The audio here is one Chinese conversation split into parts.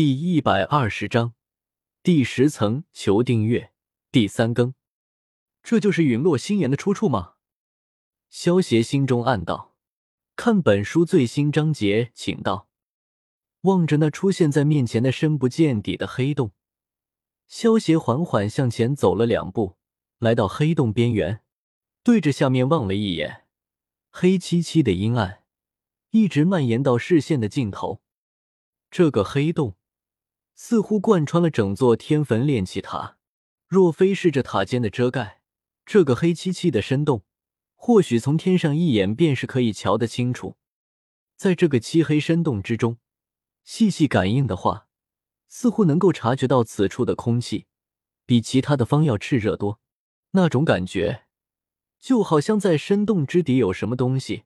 第一百二十章，第十层求订阅，第三更。这就是陨落心炎的出处吗？萧协心中暗道。看本书最新章节，请到。望着那出现在面前的深不见底的黑洞，萧协缓缓向前走了两步，来到黑洞边缘，对着下面望了一眼，黑漆漆的阴暗，一直蔓延到视线的尽头。这个黑洞。似乎贯穿了整座天坟炼气塔。若非是这塔尖的遮盖，这个黑漆漆的深洞，或许从天上一眼便是可以瞧得清楚。在这个漆黑深洞之中，细细感应的话，似乎能够察觉到此处的空气比其他的方要炽热多。那种感觉，就好像在深洞之底有什么东西，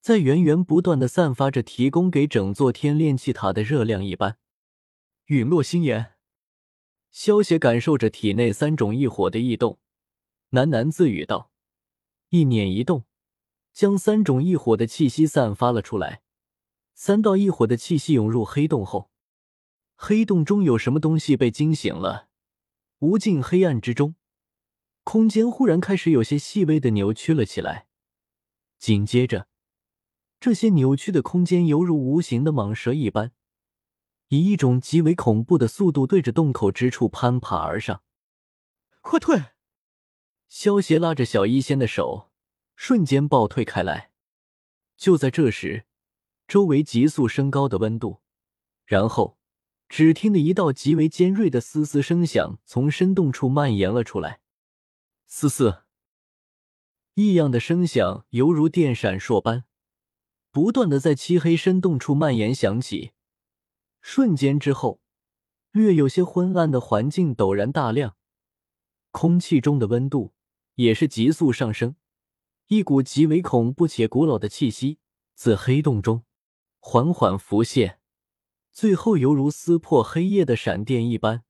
在源源不断的散发着提供给整座天炼气塔的热量一般。陨落心炎，萧邪感受着体内三种异火的异动，喃喃自语道：“一念一动，将三种异火的气息散发了出来。三道异火的气息涌入黑洞后，黑洞中有什么东西被惊醒了？无尽黑暗之中，空间忽然开始有些细微的扭曲了起来。紧接着，这些扭曲的空间犹如无形的蟒蛇一般。”以一种极为恐怖的速度对着洞口之处攀爬而上，快退！萧协拉着小医仙的手，瞬间暴退开来。就在这时，周围急速升高的温度，然后只听得一道极为尖锐的嘶嘶声响从深洞处蔓延了出来，嘶嘶，异样的声响犹如电闪烁般，不断的在漆黑深洞处蔓延响起。瞬间之后，略有些昏暗的环境陡然大亮，空气中的温度也是急速上升，一股极为恐怖且古老的气息自黑洞中缓缓浮现，最后犹如撕破黑夜的闪电一般，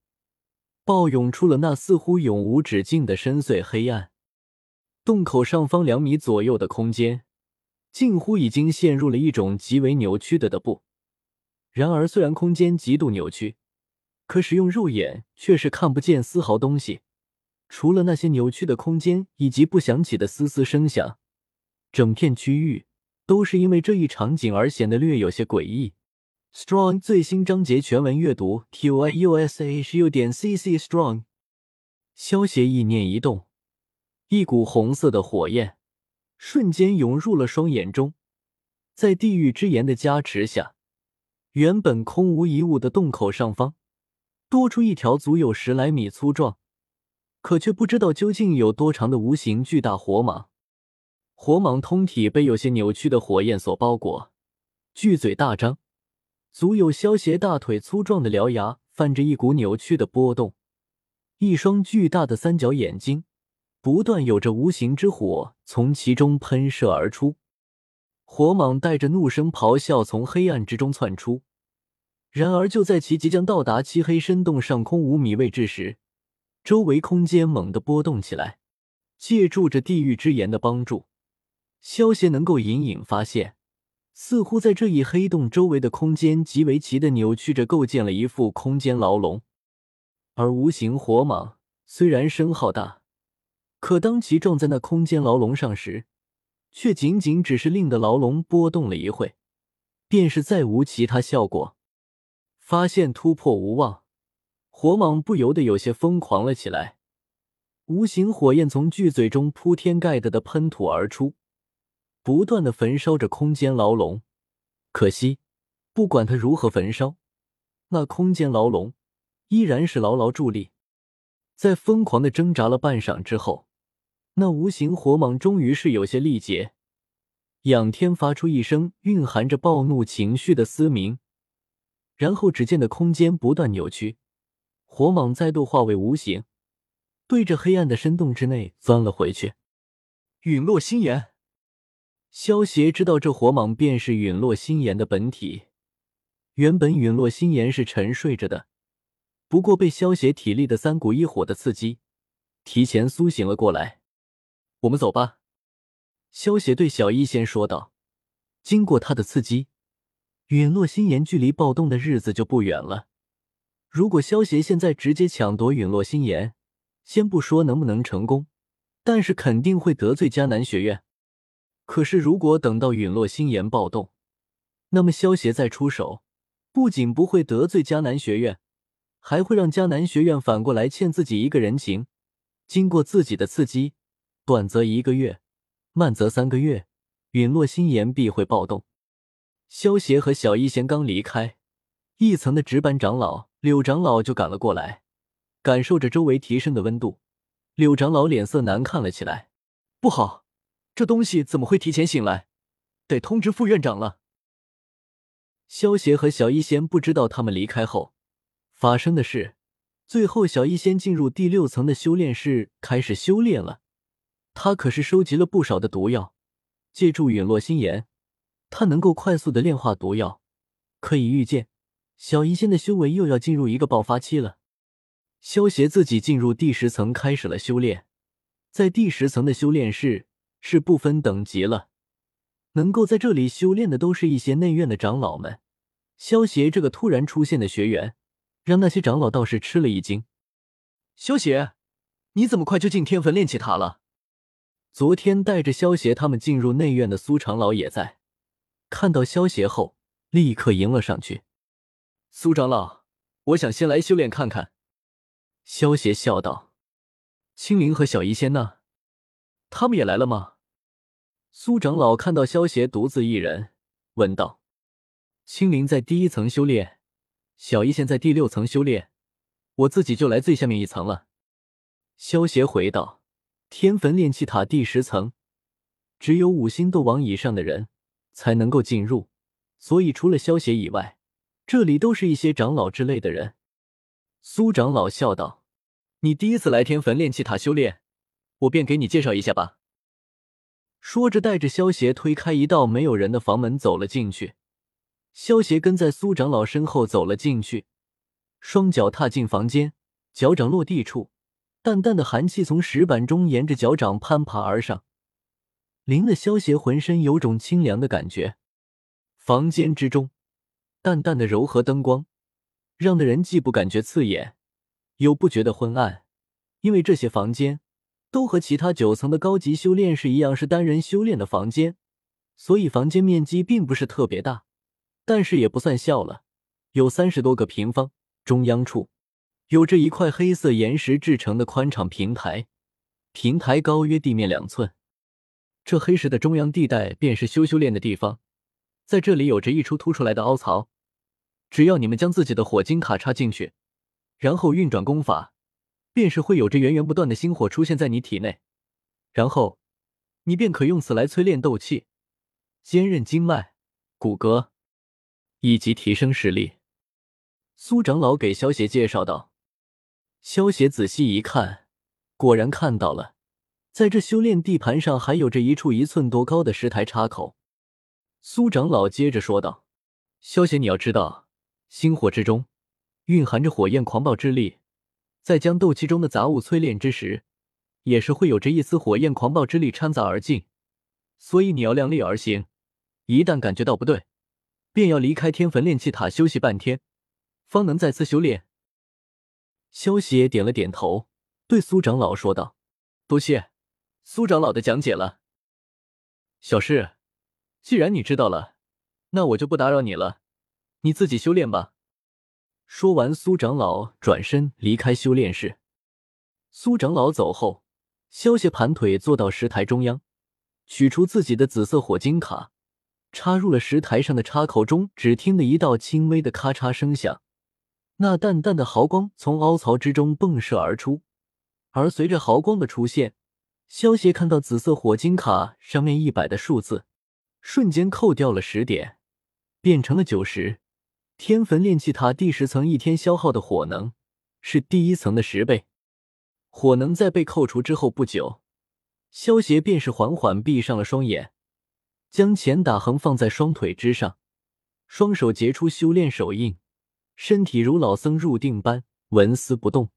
暴涌出了那似乎永无止境的深邃黑暗。洞口上方两米左右的空间，近乎已经陷入了一种极为扭曲的的不。然而，虽然空间极度扭曲，可使用肉眼却是看不见丝毫东西，除了那些扭曲的空间以及不响起的嘶嘶声响，整片区域都是因为这一场景而显得略有些诡异。Strong 最新章节全文阅读：q i u s h u 点 c c strong。萧协意念一动，一股红色的火焰瞬间涌入了双眼中，在地狱之炎的加持下。原本空无一物的洞口上方，多出一条足有十来米粗壮，可却不知道究竟有多长的无形巨大火蟒。火蟒通体被有些扭曲的火焰所包裹，巨嘴大张，足有萧邪大腿粗壮的獠牙泛着一股扭曲的波动，一双巨大的三角眼睛不断有着无形之火从其中喷射而出。火蟒带着怒声咆哮从黑暗之中窜出。然而，就在其即将到达漆黑深洞上空五米位置时，周围空间猛地波动起来。借助着地狱之炎的帮助，萧协能够隐隐发现，似乎在这一黑洞周围的空间极为奇的扭曲着，构建了一副空间牢笼。而无形火蟒虽然声号大，可当其撞在那空间牢笼上时，却仅仅只是令得牢笼波动了一会，便是再无其他效果。发现突破无望，火蟒不由得有些疯狂了起来。无形火焰从巨嘴中铺天盖地的喷吐而出，不断的焚烧着空间牢笼。可惜，不管它如何焚烧，那空间牢笼依然是牢牢伫立。在疯狂的挣扎了半晌之后，那无形火蟒终于是有些力竭，仰天发出一声蕴含着暴怒情绪的嘶鸣。然后，只见的空间不断扭曲，火蟒再度化为无形，对着黑暗的深洞之内钻了回去。陨落心炎，萧协知道这火蟒便是陨落心炎的本体。原本陨落心炎是沉睡着的，不过被萧协体力的三股一火的刺激，提前苏醒了过来。我们走吧，萧协对小医仙说道。经过他的刺激。陨落心炎距离暴动的日子就不远了。如果萧协现在直接抢夺陨落心炎，先不说能不能成功，但是肯定会得罪迦南学院。可是如果等到陨落心炎暴动，那么萧协再出手，不仅不会得罪迦南学院，还会让迦南学院反过来欠自己一个人情。经过自己的刺激，短则一个月，慢则三个月，陨落心炎必会暴动。萧协和小一仙刚离开，一层的值班长老柳长老就赶了过来。感受着周围提升的温度，柳长老脸色难看了起来。不好，这东西怎么会提前醒来？得通知副院长了。萧协和小医仙不知道他们离开后发生的事。最后，小医仙进入第六层的修炼室，开始修炼了。他可是收集了不少的毒药，借助陨落心炎，他能够快速的炼化毒药。可以预见，小医仙的修为又要进入一个爆发期了。萧协自己进入第十层，开始了修炼。在第十层的修炼室是不分等级了，能够在这里修炼的都是一些内院的长老们。萧协这个突然出现的学员，让那些长老倒是吃了一惊。萧协，你怎么快就进天坟炼气塔了？昨天带着萧协他们进入内院的苏长老也在，看到萧协后，立刻迎了上去。苏长老，我想先来修炼看看。萧协笑道：“青灵和小医仙呢？他们也来了吗？”苏长老看到萧协独自一人，问道：“青灵在第一层修炼，小医仙在第六层修炼，我自己就来最下面一层了。”萧协回道：“天坟炼气塔第十层，只有五星斗王以上的人才能够进入，所以除了萧协以外，这里都是一些长老之类的人。”苏长老笑道：“你第一次来天坟炼气塔修炼，我便给你介绍一下吧。”说着，带着萧协推开一道没有人的房门走了进去。萧协跟在苏长老身后走了进去，双脚踏进房间，脚掌落地处，淡淡的寒气从石板中沿着脚掌攀爬而上，淋得萧邪浑身有种清凉的感觉。房间之中，淡淡的柔和灯光。让的人既不感觉刺眼，又不觉得昏暗，因为这些房间都和其他九层的高级修炼室一样，是单人修炼的房间，所以房间面积并不是特别大，但是也不算小了，有三十多个平方。中央处有着一块黑色岩石制成的宽敞平台，平台高约地面两寸。这黑石的中央地带便是修修炼的地方，在这里有着一处凸出来的凹槽。只要你们将自己的火晶卡插进去，然后运转功法，便是会有着源源不断的星火出现在你体内，然后你便可用此来淬炼斗气、坚韧经脉、骨骼，以及提升实力。苏长老给萧邪介绍道。萧邪仔细一看，果然看到了，在这修炼地盘上还有着一处一寸多高的石台插口。苏长老接着说道：“萧邪，你要知道。”星火之中蕴含着火焰狂暴之力，在将斗气中的杂物淬炼之时，也是会有着一丝火焰狂暴之力掺杂而进。所以你要量力而行，一旦感觉到不对，便要离开天坟炼气塔休息半天，方能再次修炼。萧邪点了点头，对苏长老说道：“多谢苏长老的讲解了。小事，既然你知道了，那我就不打扰你了。”你自己修炼吧。说完，苏长老转身离开修炼室。苏长老走后，萧协盘腿坐到石台中央，取出自己的紫色火晶卡，插入了石台上的插口中。只听得一道轻微的咔嚓声响，那淡淡的毫光从凹槽之中迸射而出。而随着毫光的出现，萧协看到紫色火晶卡上面一百的数字，瞬间扣掉了十点，变成了九十。天坟炼气塔第十层一天消耗的火能是第一层的十倍。火能在被扣除之后不久，萧协便是缓缓闭上了双眼，将钱打横放在双腿之上，双手结出修炼手印，身体如老僧入定般纹丝不动。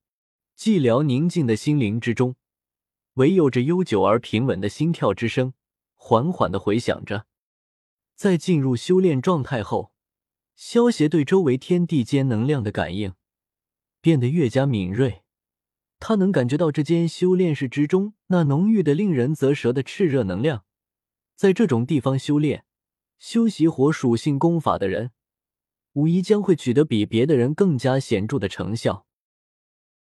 寂寥宁静的心灵之中，唯有着悠久而平稳的心跳之声缓缓的回响着。在进入修炼状态后。萧协对周围天地间能量的感应变得越加敏锐，他能感觉到这间修炼室之中那浓郁的、令人啧舌的炽热能量。在这种地方修炼、修习火属性功法的人，无疑将会取得比别的人更加显著的成效。